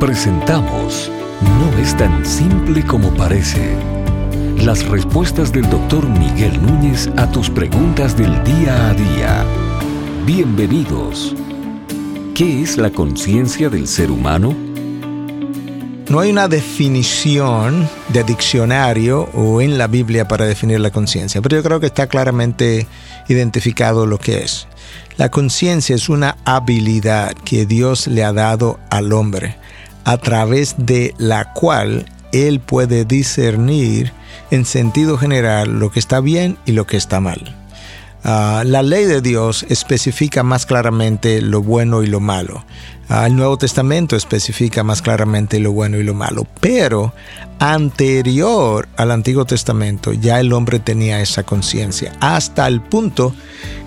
Presentamos No es tan simple como parece. Las respuestas del doctor Miguel Núñez a tus preguntas del día a día. Bienvenidos. ¿Qué es la conciencia del ser humano? No hay una definición de diccionario o en la Biblia para definir la conciencia, pero yo creo que está claramente identificado lo que es. La conciencia es una habilidad que Dios le ha dado al hombre, a través de la cual él puede discernir en sentido general lo que está bien y lo que está mal. Ah, la ley de Dios especifica más claramente lo bueno y lo malo. Ah, el Nuevo Testamento especifica más claramente lo bueno y lo malo. Pero anterior al Antiguo Testamento ya el hombre tenía esa conciencia. Hasta el punto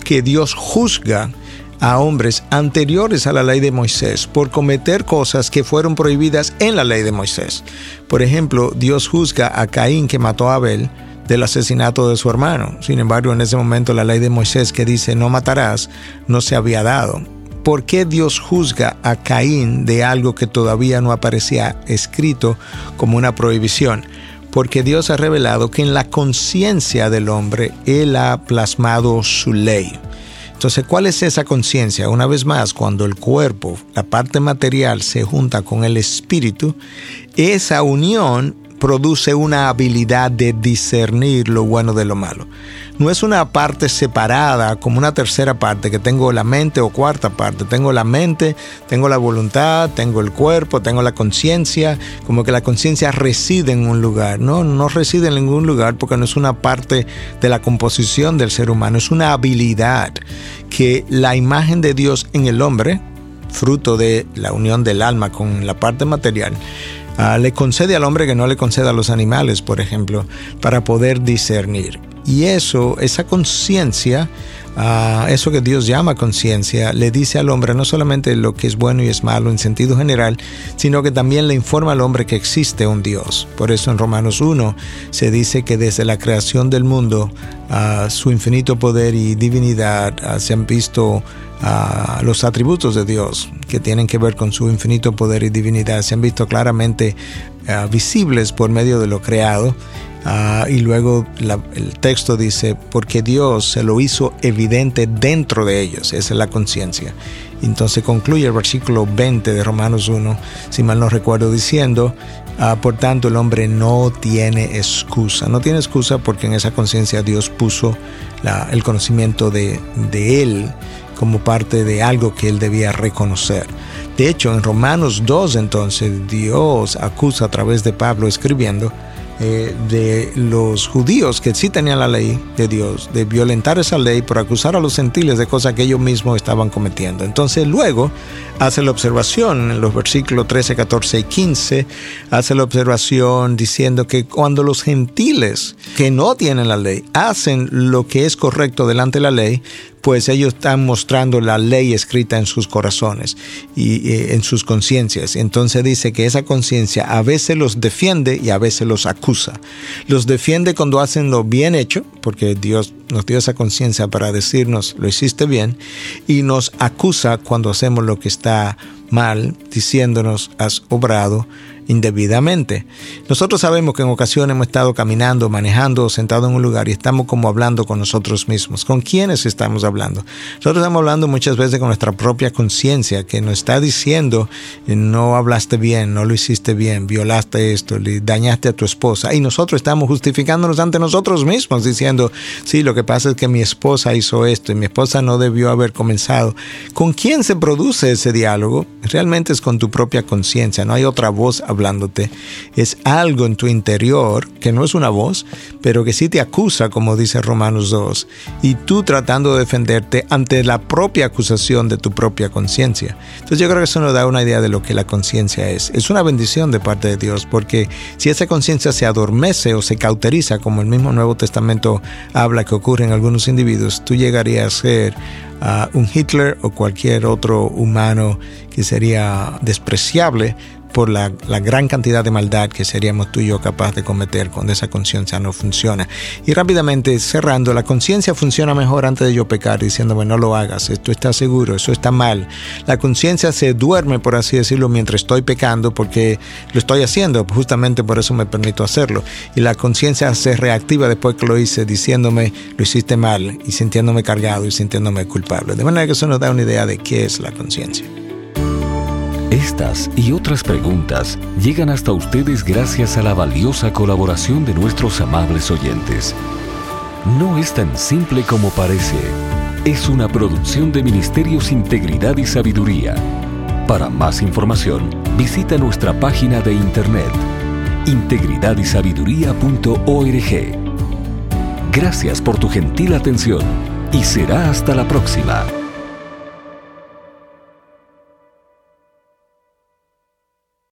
que Dios juzga a hombres anteriores a la ley de Moisés por cometer cosas que fueron prohibidas en la ley de Moisés. Por ejemplo, Dios juzga a Caín que mató a Abel del asesinato de su hermano. Sin embargo, en ese momento la ley de Moisés que dice no matarás no se había dado. ¿Por qué Dios juzga a Caín de algo que todavía no aparecía escrito como una prohibición? Porque Dios ha revelado que en la conciencia del hombre Él ha plasmado su ley. Entonces, ¿cuál es esa conciencia? Una vez más, cuando el cuerpo, la parte material, se junta con el espíritu, esa unión produce una habilidad de discernir lo bueno de lo malo. No es una parte separada como una tercera parte que tengo la mente o cuarta parte. Tengo la mente, tengo la voluntad, tengo el cuerpo, tengo la conciencia, como que la conciencia reside en un lugar. No, no reside en ningún lugar porque no es una parte de la composición del ser humano, es una habilidad que la imagen de Dios en el hombre, fruto de la unión del alma con la parte material, Ah, le concede al hombre que no le concede a los animales, por ejemplo, para poder discernir. Y eso, esa conciencia, ah, eso que Dios llama conciencia, le dice al hombre no solamente lo que es bueno y es malo en sentido general, sino que también le informa al hombre que existe un Dios. Por eso en Romanos 1 se dice que desde la creación del mundo, ah, su infinito poder y divinidad se han visto los atributos de Dios que tienen que ver con su infinito poder y divinidad se han visto claramente eh, visibles por medio de lo creado. Ah, y luego el texto dice, porque Dios se lo hizo evidente dentro de ellos, esa es la conciencia. Entonces concluye el versículo 20 de Romanos 1, si mal no recuerdo, diciendo, ah, por tanto el hombre no tiene excusa, no tiene excusa porque en esa conciencia Dios puso el conocimiento de, de él como parte de algo que él debía reconocer. De hecho, en Romanos 2 entonces Dios acusa a través de Pablo escribiendo eh, de los judíos que sí tenían la ley de Dios, de violentar esa ley por acusar a los gentiles de cosas que ellos mismos estaban cometiendo. Entonces luego hace la observación en los versículos 13, 14 y 15, hace la observación diciendo que cuando los gentiles que no tienen la ley hacen lo que es correcto delante de la ley, pues ellos están mostrando la ley escrita en sus corazones y, en sus conciencias. Entonces dice que esa conciencia a veces los defiende y a veces los acusa. Los defiende cuando hacen lo bien hecho, porque Dios nos dio esa conciencia para decirnos lo hiciste bien, y nos acusa cuando hacemos lo que está mal, diciéndonos has obrado indebidamente. Nosotros sabemos que en ocasiones hemos estado caminando, manejando, sentado en un lugar y estamos como hablando con nosotros mismos. ¿Con quiénes estamos hablando? Nosotros estamos hablando muchas veces con nuestra propia conciencia que nos está diciendo no hablaste bien, no lo hiciste bien, violaste esto, le dañaste a tu esposa y nosotros estamos justificándonos ante nosotros mismos diciendo, sí, lo que pasa es que mi esposa hizo esto y mi esposa no debió haber comenzado. ¿Con quién se produce ese diálogo? Realmente es con tu propia conciencia, no hay otra voz hablando es algo en tu interior que no es una voz, pero que sí te acusa, como dice Romanos 2, y tú tratando de defenderte ante la propia acusación de tu propia conciencia. Entonces yo creo que eso nos da una idea de lo que la conciencia es. Es una bendición de parte de Dios, porque si esa conciencia se adormece o se cauteriza, como el mismo Nuevo Testamento habla que ocurre en algunos individuos, tú llegarías a ser uh, un Hitler o cualquier otro humano que sería despreciable por la, gran cantidad de maldad que seríamos tú y yo capaz de cometer cuando esa conciencia no funciona. Y rápidamente cerrando, la conciencia funciona mejor antes de yo pecar, diciéndome no lo hagas, esto está seguro, eso está mal. La conciencia se duerme, por así decirlo, mientras estoy pecando porque lo estoy haciendo, justamente por eso me permito hacerlo. Y la conciencia se reactiva después que lo hice, diciéndome lo hiciste mal y sintiéndome cargado y sintiéndome culpable. De manera que eso nos da una idea de qué es la conciencia. Estas y otras preguntas llegan hasta ustedes gracias a la valiosa colaboración de nuestros amables oyentes. No es tan simple como parece. Es una producción de Ministerios Integridad y Sabiduría. Para más información, visita nuestra página de internet integridadysabiduría.org. Gracias por tu gentil atención y será hasta la próxima.